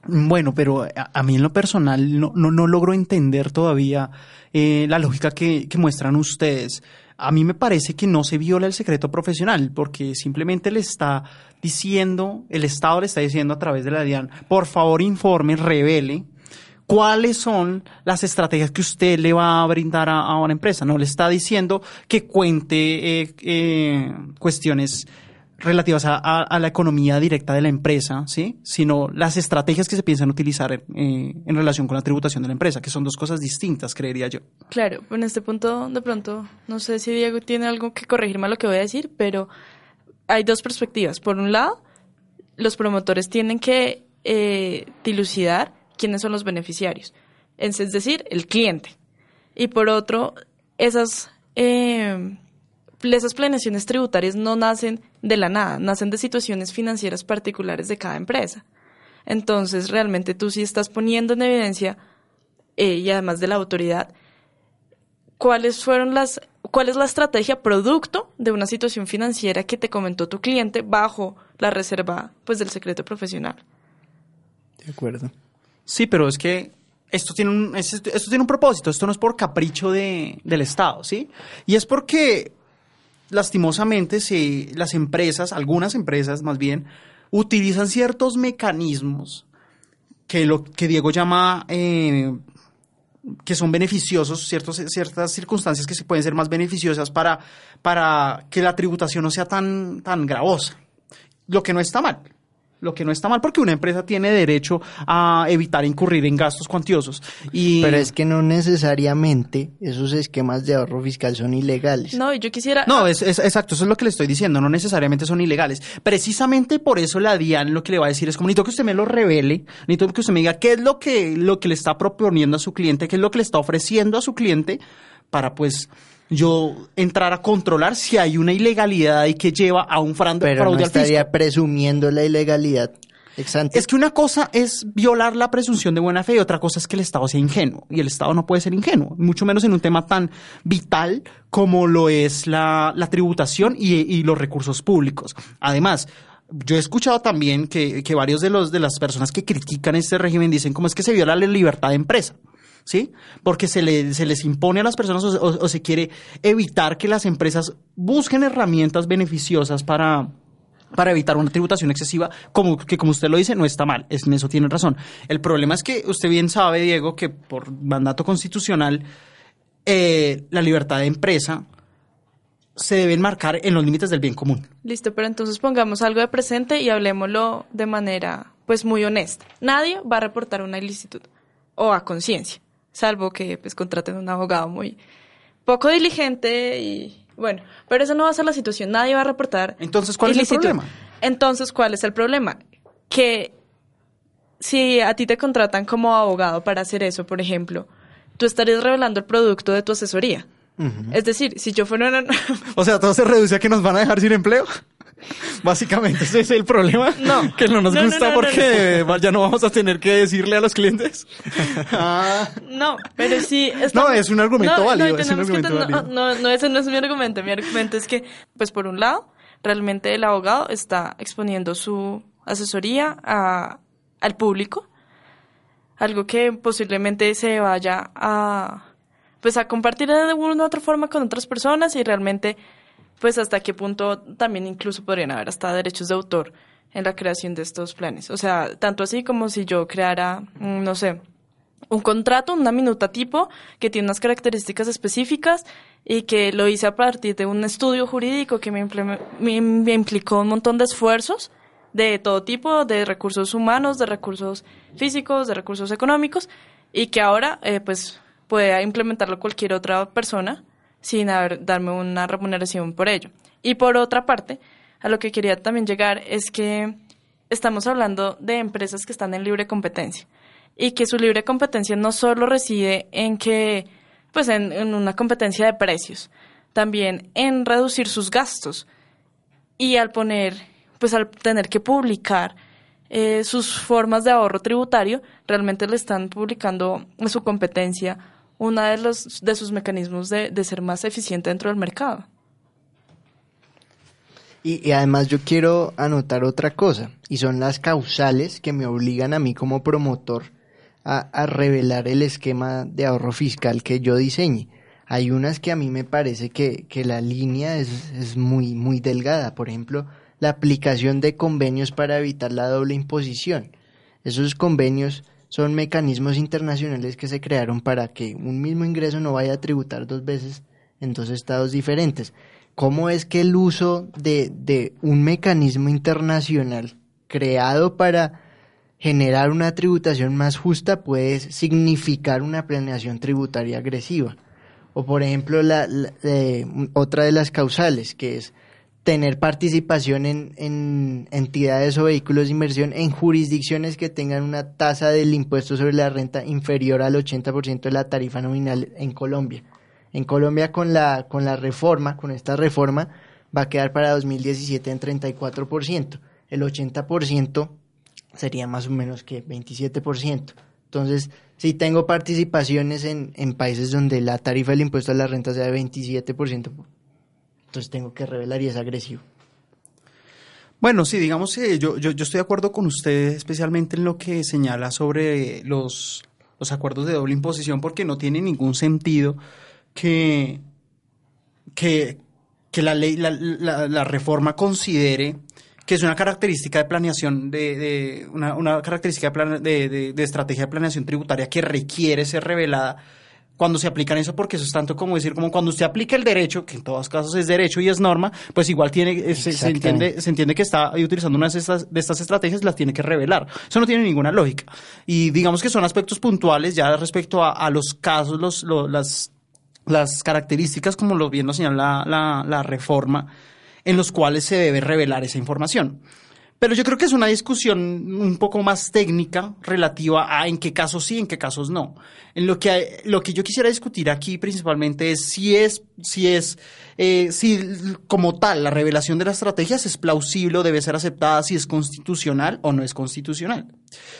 Bueno, pero a, mí en lo personal no, no, no logro entender todavía eh, la lógica que, que muestran ustedes. A mí me parece que no se viola el secreto profesional, porque simplemente le está diciendo, el Estado le está diciendo a través de la DIAN, por favor informe, revele cuáles son las estrategias que usted le va a brindar a, una empresa. No le está diciendo que cuente eh, eh, cuestiones relativas a, la economía directa de la empresa, ¿sí? sino las estrategias que se piensan utilizar eh, en relación con la tributación de la empresa, que son dos cosas distintas, creería yo. Claro, en este punto, de pronto, no sé si Diego tiene algo que corregirme a lo que voy a decir, pero hay dos perspectivas. Por un lado, los promotores tienen que eh, dilucidar quiénes son los beneficiarios, es decir, el cliente. Y por otro, esas, eh, esas planeaciones tributarias no nacen de la nada, nacen de situaciones financieras particulares de cada empresa. Entonces, realmente tú sí estás poniendo en evidencia, eh, y además de la autoridad, cuáles fueron las, cuál es la estrategia producto de una situación financiera que te comentó tu cliente bajo la reserva pues del secreto profesional. De acuerdo. Sí, pero es que esto tiene un, esto tiene un propósito, esto no es por capricho de, del Estado, ¿sí? Y es porque, lastimosamente, si las empresas, algunas empresas más bien, utilizan ciertos mecanismos que lo que Diego llama eh, que son beneficiosos, ciertos, ciertas circunstancias que se pueden ser más beneficiosas para, para que la tributación no sea tan, tan gravosa. Lo que no está mal lo que no está mal porque una empresa tiene derecho a evitar incurrir en gastos cuantiosos. Y... Pero es que no necesariamente esos esquemas de ahorro fiscal son ilegales. No, yo quisiera... No, es, es, exacto, eso es lo que le estoy diciendo, no necesariamente son ilegales. Precisamente por eso la DIAN lo que le va a decir es como, necesito que usted me lo revele, necesito que usted me diga qué es lo que, lo que le está proponiendo a su cliente, qué es lo que le está ofreciendo a su cliente para pues yo entrar a controlar si hay una ilegalidad y que lleva a un fraude, Pero fraude no al fisco. estaría presumiendo la ilegalidad. Es que una cosa es violar la presunción de buena fe y otra cosa es que el Estado sea ingenuo. Y el Estado no puede ser ingenuo, mucho menos en un tema tan vital como lo es la, tributación y, los recursos públicos. Además, yo he escuchado también que, que varios de, los, de las personas que critican este régimen dicen cómo es que se viola la libertad de empresa. ¿Sí? Porque se, le, se les impone a las personas o, se quiere evitar que las empresas busquen herramientas beneficiosas para, para evitar una tributación excesiva, como que como usted lo dice, no está mal, en eso tiene razón. El problema es que usted bien sabe, Diego, que por mandato constitucional, eh, la libertad de empresa se debe marcar en los límites del bien común. Listo, pero entonces pongamos algo de presente y hablemoslo de manera pues muy honesta. Nadie va a reportar una ilicitud o a conciencia salvo que pues contraten un abogado muy poco diligente y bueno, pero eso no va a ser la situación, nadie va a reportar. Entonces, ¿cuál es el problema? Entonces, ¿cuál es el problema? Que si a ti te contratan como abogado para hacer eso, por ejemplo, tú estarías revelando el producto de tu asesoría. Es decir, si yo fuera una... o sea, todo se reduce a que nos van a dejar sin empleo. Básicamente, ese es el problema. No. Que no nos gusta porque ya no vamos a tener que decirle a los clientes. Ah. No, pero sí. No, es un argumento válido. No, no, ese no es mi argumento. Mi argumento es que, pues por un lado, realmente el abogado está exponiendo su asesoría a, al público. Algo que posiblemente se vaya a pues a compartir de alguna u otra forma con otras personas y realmente pues hasta qué punto también incluso podrían haber hasta derechos de autor en la creación de estos planes. O sea, tanto así como si yo creara, mm, no sé, un contrato, una minuta tipo, que tiene unas características específicas y que lo hice a partir de un estudio jurídico que me, implicó un montón de esfuerzos de todo tipo, de recursos humanos, de recursos físicos, de recursos económicos, y que ahora eh, pues pueda implementarlo cualquier otra persona sin haber, darme una remuneración por ello. Y por otra parte, a lo que quería también llegar es que estamos hablando de empresas que están en libre competencia y que su libre competencia no solo reside en que, pues en, una competencia de precios, también en reducir sus gastos y al poner, pues al tener que publicar eh, sus formas de ahorro tributario, realmente le están publicando su competencia uno de, los, de sus mecanismos de, de ser más eficiente dentro del mercado. Y, además yo quiero anotar otra cosa, y son las causales que me obligan a mí como promotor a, a, revelar el esquema de ahorro fiscal que yo diseñe. Hay unas que a mí me parece que, que la línea es, es, muy, muy delgada. Por ejemplo, la aplicación de convenios para evitar la doble imposición. Esos convenios son mecanismos internacionales que se crearon para que un mismo ingreso no vaya a tributar dos veces en dos estados diferentes. ¿Cómo es que el uso de, de un mecanismo internacional creado para generar una tributación más justa puede significar una planeación tributaria agresiva? O por ejemplo, la, eh, otra de las causales, que es tener participación en, entidades o vehículos de inversión en jurisdicciones que tengan una tasa del impuesto sobre la renta inferior al 80% de la tarifa nominal en Colombia. En Colombia con la, con la reforma, con esta reforma, va a quedar para 2017 en 34%. El 80% sería más o menos que 27%. Entonces, si tengo participaciones en, en países donde la tarifa del impuesto a la renta sea de 27%, entonces tengo que revelar y es agresivo. Bueno, sí, digamos que yo, yo, estoy de acuerdo con usted, especialmente en lo que señala sobre los, los acuerdos de doble imposición, porque no tiene ningún sentido que, que, la ley, la, la, reforma considere que es una característica de planeación, de una, una, característica de, de, de, estrategia de planeación tributaria que requiere ser revelada cuando se aplican eso, porque eso es tanto como decir, como cuando usted aplica el derecho, que en todos casos es derecho y es norma, pues igual tiene, eh, se, entiende, se entiende que está utilizando una de estas, de estas estrategias, las tiene que revelar. Eso no tiene ninguna lógica. Y digamos que son aspectos puntuales ya respecto a, los casos, los, las, las características, como lo bien nos señala la, la, la reforma, en los cuales se debe revelar esa información. Pero yo creo que es una discusión un poco más técnica relativa a en qué casos sí, en qué casos no. En lo que, lo que yo quisiera discutir aquí principalmente es si es, si es, eh, si como tal la revelación de las estrategias es plausible o debe ser aceptada, si es constitucional o no es constitucional.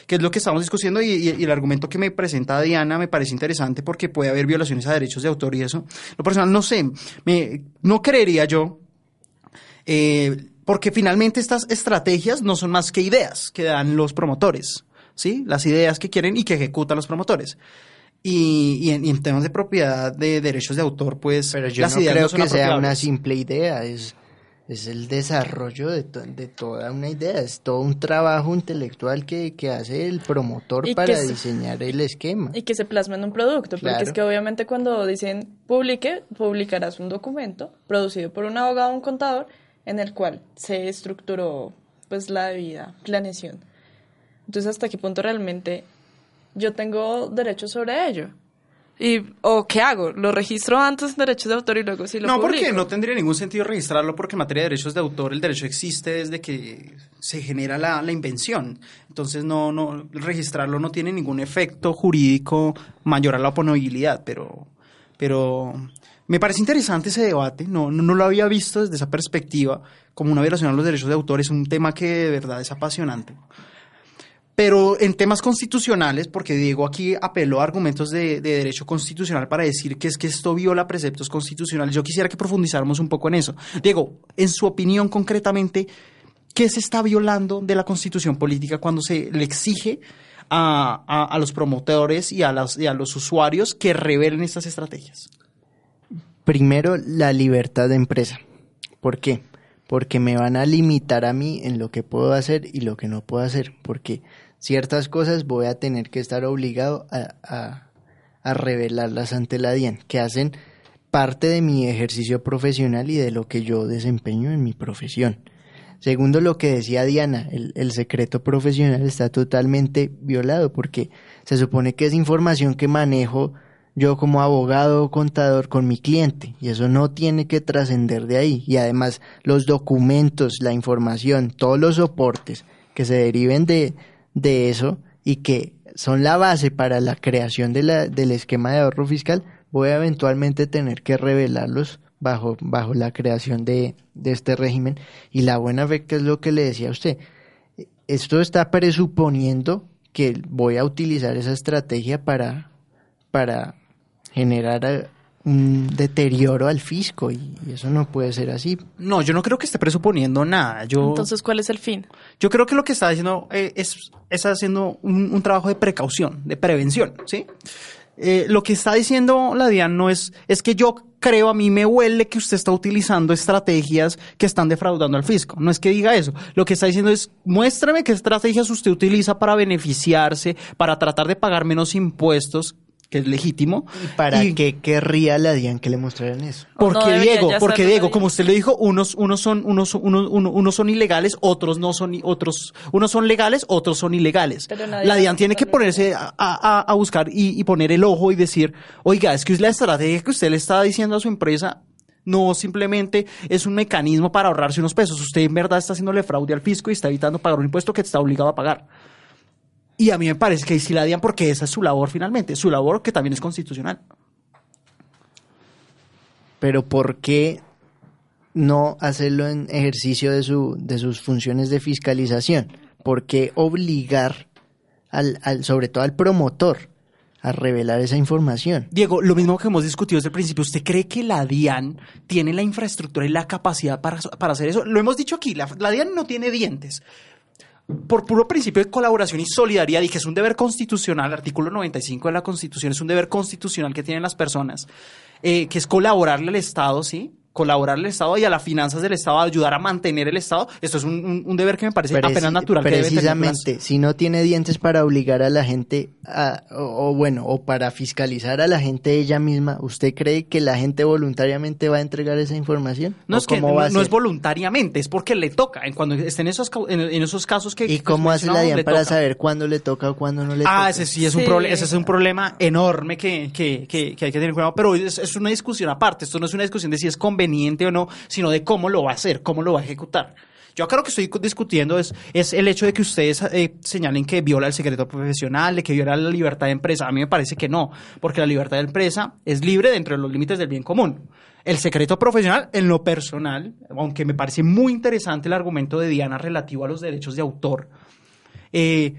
Que es lo que estamos discutiendo y el argumento que me presenta Diana me parece interesante porque puede haber violaciones a derechos de autor y eso. Lo personal no sé, me, no creería yo eh, porque finalmente estas estrategias no son más que ideas que dan los promotores, ¿sí? Las ideas que quieren y que ejecutan los promotores. Y, y en, y en temas de propiedad de derechos de autor, pues Pero yo las no ideas creo no son que sea una simple idea, es, es el desarrollo de, to- de toda una idea, es todo un trabajo intelectual que, que hace el promotor Y para se- diseñar el esquema. Y que se plasma en un producto, porque Claro. es que obviamente cuando dicen publique, publicarás un documento producido por un abogado o un contador en el cual se estructuró pues la debida planeación. Entonces, ¿hasta qué punto realmente yo tengo derechos sobre ello? Y, ¿O qué hago? ¿Lo registro antes en derechos de autor y luego sí lo No, publico? porque no tendría ningún sentido registrarlo porque en materia de derechos de autor el derecho existe desde que se genera la, la invención. Entonces no, no, registrarlo no tiene ningún efecto jurídico mayor a la oponibilidad, pero, pero me parece interesante ese debate, no, no, lo había visto desde esa perspectiva como una violación a los derechos de autor, es un tema que de verdad es apasionante. Pero en temas constitucionales, porque Diego aquí apeló a argumentos de, de derecho constitucional para decir que es que esto viola preceptos constitucionales, yo quisiera que profundizáramos un poco en eso. Diego, en su opinión concretamente, ¿qué se está violando de la constitución política cuando se le exige a, a- los promotores y a, y a los usuarios que revelen estas estrategias? Primero, la libertad de empresa. ¿Por qué? Porque me van a limitar a mí en lo que puedo hacer y lo que no puedo hacer. Porque ciertas cosas voy a tener que estar obligado a, a, revelarlas ante la DIAN, que hacen parte de mi ejercicio profesional y de lo que yo desempeño en mi profesión. Segundo, lo que decía Diana, el, el secreto profesional está totalmente violado porque se supone que es información que manejo yo como abogado o contador con mi cliente y eso no tiene que trascender de ahí y además los documentos, la información, todos los soportes que se deriven de, de eso y que son la base para la creación de la, del esquema de ahorro fiscal, voy a eventualmente tener que revelarlos bajo, bajo la creación de, de este régimen y la buena fe que es lo que le decía a usted. Esto está presuponiendo que voy a utilizar esa estrategia para, para generar un deterioro al fisco y eso no puede ser así. No, yo no creo que esté presuponiendo nada. Yo, Entonces, ¿cuál es el fin? Yo creo que lo que está haciendo eh, es, es haciendo un, un trabajo de precaución, de prevención, ¿sí? Eh, lo que está diciendo la DIAN no es, es que yo creo, a mí me huele que usted está utilizando estrategias que están defraudando al fisco. No es que diga eso. Lo que está diciendo es, muéstrame qué estrategias usted utiliza para beneficiarse, para tratar de pagar menos impuestos, que es legítimo. ¿Para Y- qué querría la DIAN que le mostraran eso? porque No Diego, porque Diego, como usted le dijo, unos, unos son, unos, unos, unos, unos son ilegales, otros no son, otros, unos son legales, otros son ilegales. Pero nadie La DIAN tiene que ponerse a, a- a buscar y, y poner el ojo y decir, oiga, es que la estrategia que usted le está diciendo a su empresa no simplemente es un mecanismo para ahorrarse unos pesos. Usted en verdad está haciéndole fraude al fisco y está evitando pagar un impuesto que está obligado a pagar. Y a mí me parece que sí la DIAN, porque esa es su labor finalmente, su labor que también es constitucional. Pero ¿por qué no hacerlo en ejercicio de, su, de sus funciones de fiscalización? ¿Por qué obligar al, al, sobre todo al promotor a revelar esa información? Diego, lo mismo que hemos discutido desde el principio, ¿usted cree que la DIAN tiene la infraestructura y la capacidad para, para hacer eso? Lo hemos dicho aquí, la, la DIAN no tiene dientes. Por puro principio de colaboración y solidaridad, y que es un deber constitucional, el artículo 95 de la Constitución es un deber constitucional que tienen las personas, eh, que es colaborarle al Estado, ¿sí? Colaborarle al Estado y a las finanzas del Estado, ayudar a mantener el Estado. Esto es un, un- un deber que me parece Preci- apenas natural. que Precisamente, si no tiene dientes para obligar a la gente, a, o, o bueno, o para fiscalizar a la gente ella misma, ¿usted cree que la gente voluntariamente va a entregar esa información? No ¿O es que no, es voluntariamente, es porque le toca. En cuando estén esos, en, en esos casos que. ¿Y cómo hace la DIAN le para toca. saber cuándo le toca o cuándo no le toca? Ah, ese sí es un Sí. problema, ese es un problema enorme que, que, que, que hay que tener cuidado, pero es, es una discusión aparte, esto no es una discusión de si es conveniente o no, sino de cómo lo va a hacer, cómo lo va a ejecutar. Yo lo que estoy discutiendo es, es el hecho de que ustedes eh, señalen que viola el secreto profesional, de que viola la libertad de empresa. A mí me parece que no, porque la libertad de empresa es libre dentro de los límites del bien común. El secreto profesional, en lo personal, aunque me parece muy interesante el argumento de Diana relativo a los derechos de autor, eh,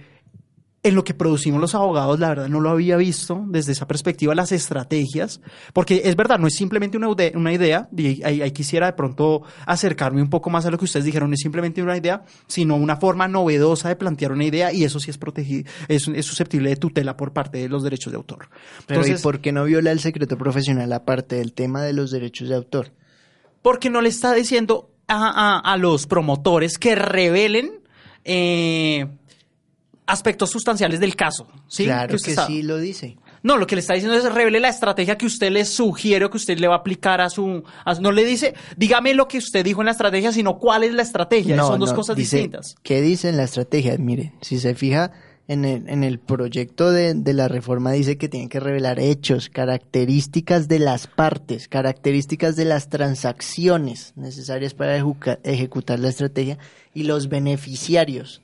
en lo que producimos los abogados, la verdad no lo había visto desde esa perspectiva, las estrategias, porque es verdad, no es simplemente una, una idea, y ahí, ahí quisiera de pronto acercarme un poco más a lo que ustedes dijeron, no es simplemente una idea, sino una forma novedosa de plantear una idea, y eso sí es protegido, es, es susceptible de tutela por parte de los derechos de autor. Pero Entonces, ¿y por qué no viola el secreto profesional aparte del tema de los derechos de autor? porque no le está diciendo a, a- a los promotores que revelen eh, aspectos sustanciales del caso. ¿sí? Claro que está- sí lo dice. No, lo que le está diciendo es revele la estrategia que usted le sugiere o que usted le va a aplicar a su... a no le dice, dígame lo que usted dijo en la estrategia, sino cuál es la estrategia. No, Son dos no, cosas dice- distintas. ¿Qué dice en la estrategia? Mire, si se fija en el, en el proyecto de, de la reforma dice que tiene que revelar hechos, características de las partes, características de las transacciones necesarias para ejecutar la estrategia y los beneficiarios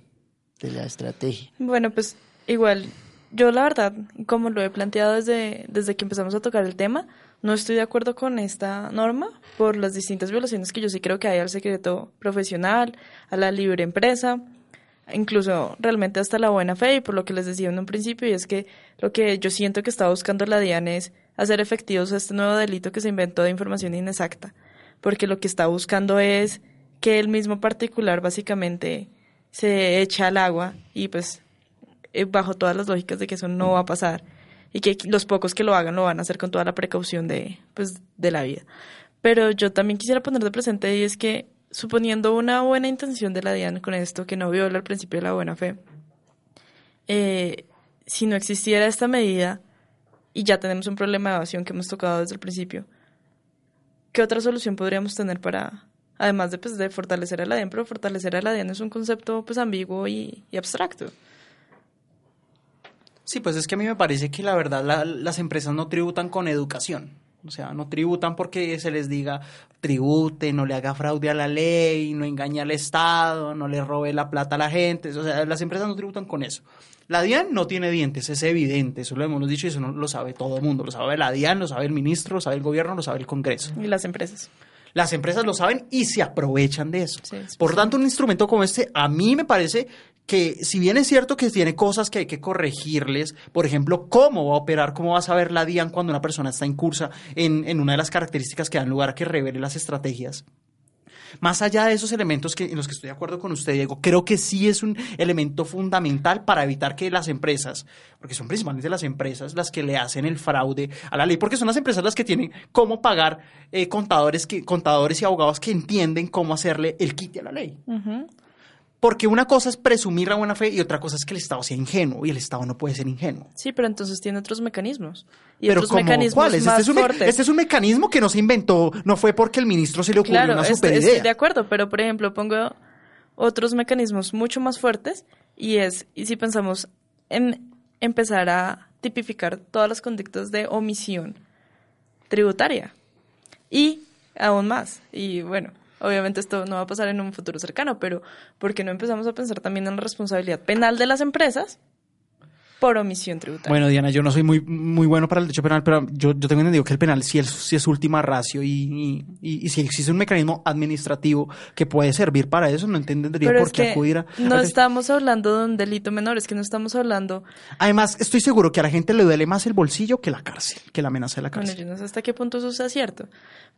de la estrategia. Bueno, pues igual, yo la verdad, como lo he planteado desde, desde que empezamos a tocar el tema, no estoy de acuerdo con esta norma por las distintas violaciones que yo sí creo que hay al secreto profesional, a la libre empresa, incluso realmente hasta la buena fe y por lo que les decía en un principio, y es que lo que yo siento que está buscando la DIAN es hacer efectivos este nuevo delito que se inventó de información inexacta, porque lo que está buscando es que el mismo particular básicamente se echa al agua y pues eh, bajo todas las lógicas de que eso no va a pasar y que los pocos que lo hagan lo van a hacer con toda la precaución de pues de la vida. Pero yo también quisiera poner de presente y es que suponiendo una buena intención de la DIAN con esto, que no viola el principio de la buena fe, eh, si no existiera esta medida y ya tenemos un problema de evasión que hemos tocado desde el principio, ¿qué otra solución podríamos tener para, además de, pues, de fortalecer a la DIAN, pero fortalecer a la DIAN es un concepto pues ambiguo y, y abstracto? Sí, pues es que a mí me parece que la verdad la- las empresas no tributan con educación. O sea, no tributan porque se les diga tribute, no le haga fraude a la ley, no engañe al Estado, no le robe la plata a la gente. O sea, las empresas no tributan con eso. La DIAN no tiene dientes, es evidente, eso lo hemos dicho y eso no lo sabe todo el mundo. Lo sabe la DIAN, lo sabe el ministro, lo sabe el gobierno, lo sabe el Congreso. Y las empresas. Las empresas lo saben y se aprovechan de eso. Sí, es Por tanto, un instrumento como este, a mí me parece que si bien es cierto que tiene cosas que hay que corregirles, por ejemplo, cómo va a operar, cómo va a saber la DIAN cuando una persona está incursa en, en una de las características que dan lugar a que revele las estrategias. Más allá de esos elementos que, en los que estoy de acuerdo con usted, Diego, creo que sí es un elemento fundamental para evitar que las empresas, porque son principalmente las empresas las que le hacen el fraude a la ley, porque son las empresas las que tienen cómo pagar eh, contadores, que, contadores y abogados que entienden cómo hacerle el quite a la ley. Porque una cosa es presumir la buena fe y otra cosa es que el Estado sea ingenuo y el Estado no puede ser ingenuo. Sí, pero entonces tiene otros mecanismos. Y Pero otros mecanismos ¿cuáles? más Este es, un, este es un mecanismo que no se inventó, no fue porque el ministro se le ocurrió Claro, una super idea. de acuerdo, pero por ejemplo pongo otros mecanismos mucho más fuertes y es, y si pensamos en empezar a tipificar todas las conductas de omisión tributaria y aún más, y bueno, obviamente esto no va a pasar en un futuro cercano, pero ¿por qué no empezamos a pensar también en la responsabilidad penal de las empresas por omisión tributaria? Bueno, Diana, yo no soy muy, muy bueno para el derecho penal, pero yo, yo tengo entendido que el penal sí es, sí es última ratio y, y, si existe un mecanismo administrativo que puede servir para eso, no entendería pero por es qué que acudir a... no a- estamos hablando de un delito menor, es que no estamos hablando Además, estoy seguro que a la gente le duele más el bolsillo que la cárcel, que la amenaza de la Bueno, cárcel. yo no sé hasta qué punto eso sea cierto,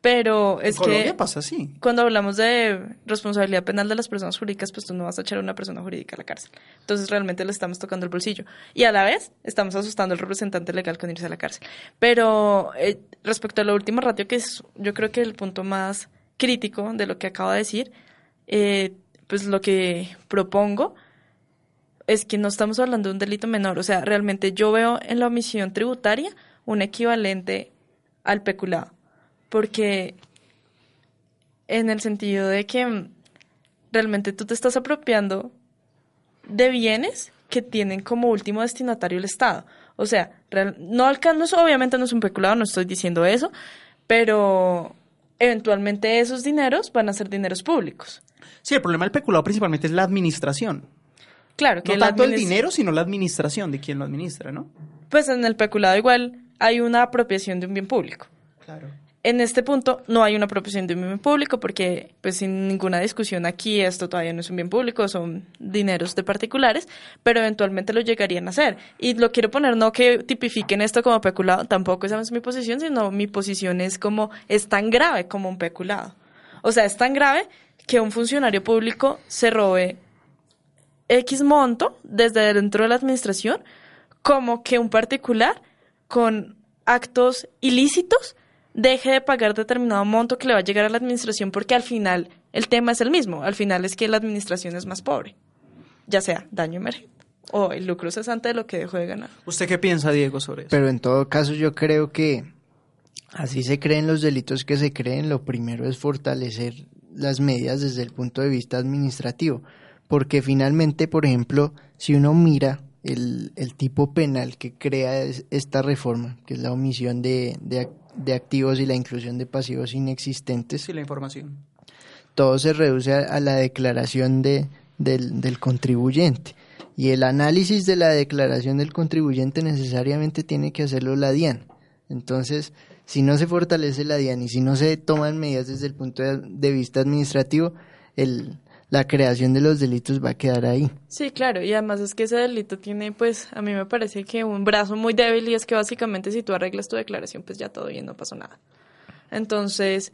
pero es en Colombia que pasa así. cuando hablamos de responsabilidad penal de las personas jurídicas, pues tú no vas a echar a una persona jurídica a la cárcel. Entonces realmente le estamos tocando el bolsillo y a la vez estamos asustando al representante legal con irse a la cárcel. Pero eh, respecto a la última ratio, que es yo creo que el punto más crítico de lo que acabo de decir, eh, pues lo que propongo es que no estamos hablando de un delito menor. O sea, realmente yo veo en la omisión tributaria un equivalente al peculado. Porque en el sentido de que mm, realmente tú te estás apropiando de bienes que tienen como último destinatario el Estado. O sea, real- no alcanza, obviamente no es un peculado, no estoy diciendo eso, pero eventualmente esos dineros van a ser dineros públicos. Sí, el problema del peculado principalmente es la administración. Claro, que no tanto el dinero, sino la administración de quien lo administra, ¿no? Pues en el peculado igual hay una apropiación de un bien público. Claro. En este punto no hay una apropiación de un bien público porque, pues sin ninguna discusión aquí, esto todavía no es un bien público, son dineros de particulares, pero eventualmente lo llegarían a hacer. Y lo quiero poner, no que tipifiquen esto como peculado, tampoco esa es mi posición, sino mi posición es como, es tan grave como un peculado. O sea, es tan grave que un funcionario público se robe X monto desde dentro de la administración, como que un particular con actos ilícitos deje de pagar determinado monto que le va a llegar a la administración porque al final el tema es el mismo, al final es que la administración es más pobre, ya sea daño emergente o el lucro cesante de lo que dejó de ganar. ¿Usted qué piensa, Diego, sobre eso? Pero en todo caso yo creo que así se creen los delitos que se creen, lo primero es fortalecer las medidas desde el punto de vista administrativo, porque finalmente, por ejemplo, si uno mira el, el tipo penal que crea es- esta reforma, que es la omisión de, de de activos y la inclusión de pasivos inexistentes, Sí, la información. todo se reduce a, a la declaración de, del, del contribuyente. Y el análisis de la declaración del contribuyente necesariamente tiene que hacerlo la DIAN. Entonces, si no se fortalece la DIAN y si no se toman medidas desde el punto de vista administrativo, el, la creación de los delitos va a quedar ahí. Sí, claro, y además es que ese delito tiene, pues, a mí me parece que un brazo muy débil y es que básicamente si tú arreglas tu declaración, pues ya todo bien, no pasó nada. Entonces,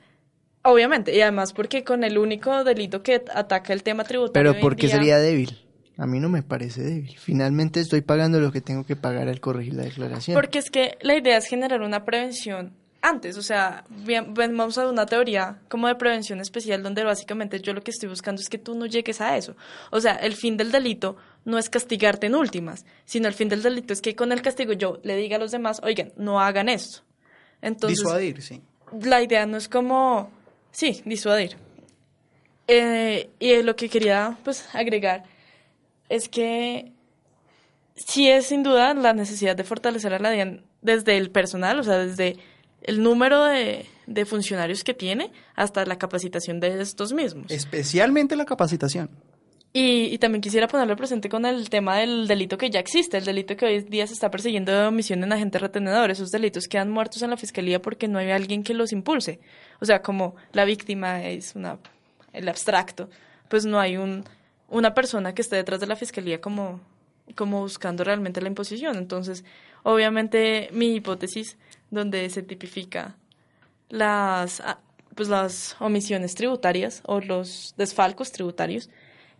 obviamente, y además porque con el único delito que ataca el tema tributario. Pero ¿por qué día- sería débil? A mí no me parece débil. Finalmente estoy pagando lo que tengo que pagar al corregir la declaración. Porque es que la idea es generar una prevención antes, o sea, bien, bien, vamos a una teoría como de prevención especial donde básicamente yo lo que estoy buscando es que tú no llegues a eso. O sea, el fin del delito no es castigarte en últimas, sino el fin del delito es que con el castigo yo le diga a los demás, oigan, no hagan esto. Entonces, Disuadir, sí. la idea no es como, sí, disuadir. Eh, y lo que quería pues agregar es que sí es sin duda la necesidad de fortalecer a la DIAN desde el personal, o sea, desde el número de, de funcionarios que tiene hasta la capacitación de estos mismos. Especialmente la capacitación. Y, y también quisiera ponerlo presente con el tema del delito que ya existe, el delito que hoy día se está persiguiendo de omisión en agente retenedor. Esos delitos quedan muertos en la fiscalía porque no hay alguien que los impulse. O sea, como la víctima es una, el abstracto, pues no hay un, una persona que esté detrás de la fiscalía como, como buscando realmente la imposición. Entonces, obviamente, mi hipótesis, donde se tipifica las, ah, pues las omisiones tributarias o los desfalcos tributarios,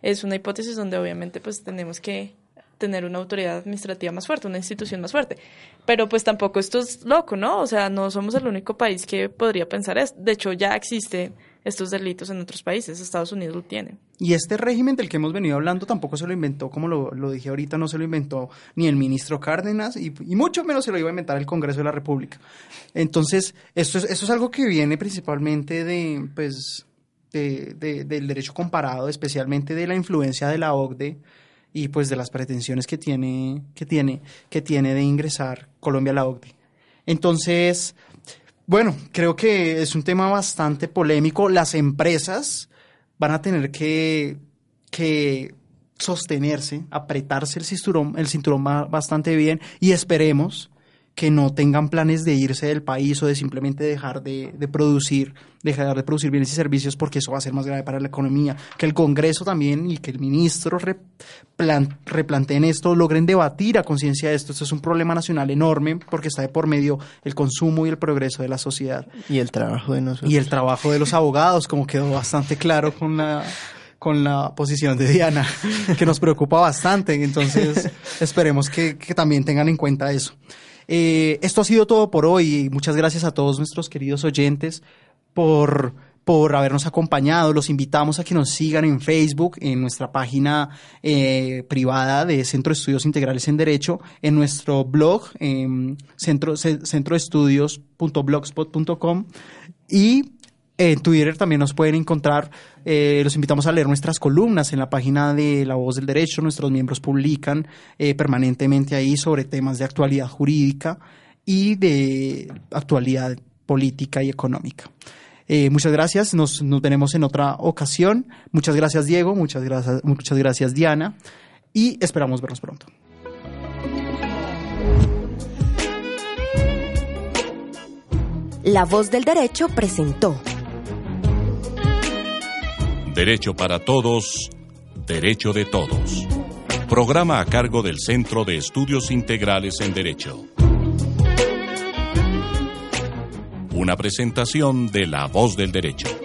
es una hipótesis donde obviamente pues tenemos que tener una autoridad administrativa más fuerte, una institución más fuerte. Pero pues tampoco esto es loco, ¿no? O sea, no somos el único país que podría pensar esto. De hecho, ya existen estos delitos en otros países, Estados Unidos lo tiene. Y este régimen del que hemos venido hablando tampoco se lo inventó, como lo, lo dije ahorita, no se lo inventó ni el ministro Cárdenas y, y mucho menos se lo iba a inventar el Congreso de la República. Entonces, esto es, esto es algo que viene principalmente de, pues, de- de- del derecho comparado, especialmente de la influencia de la OCDE y pues de las pretensiones que tiene, que tiene, que tiene de ingresar Colombia a la OCDE. Entonces, bueno, creo que es un tema bastante polémico. Las empresas van a tener que, que sostenerse, apretarse el cinturón, el cinturón ba- bastante bien y esperemos que no tengan planes de irse del país o de simplemente dejar de, de producir, dejar de producir bienes y servicios porque eso va a ser más grave para la economía. Que el Congreso también y que el ministro replan- replanteen esto, logren debatir a conciencia de esto. Esto es un problema nacional enorme porque está de por medio el consumo y el progreso de la sociedad Y el trabajo de nosotros. y el trabajo de los abogados, como quedó bastante claro con la con la posición de Diana, que nos preocupa bastante. Entonces, esperemos que, que también tengan en cuenta eso. Eh, esto ha sido todo por hoy. Muchas gracias a todos nuestros queridos oyentes por, por habernos acompañado. Los invitamos a que nos sigan en Facebook, en nuestra página eh, privada de Centro de Estudios Integrales en Derecho, en nuestro blog, en centro, ce- centroestudios.blogspot.com y en Twitter también nos pueden encontrar. eh, los invitamos a leer nuestras columnas en la página de La Voz del Derecho. Nuestros miembros publican eh, permanentemente ahí sobre temas de actualidad jurídica y de actualidad política y económica. Eh, muchas gracias, nos, nos veremos en otra ocasión. Muchas gracias Diego, muchas gracias, muchas gracias Diana y esperamos vernos pronto. La voz del derecho presentó Derecho para todos, derecho de todos. Programa a cargo del Centro de Estudios Integrales en Derecho. Una presentación de La Voz del Derecho.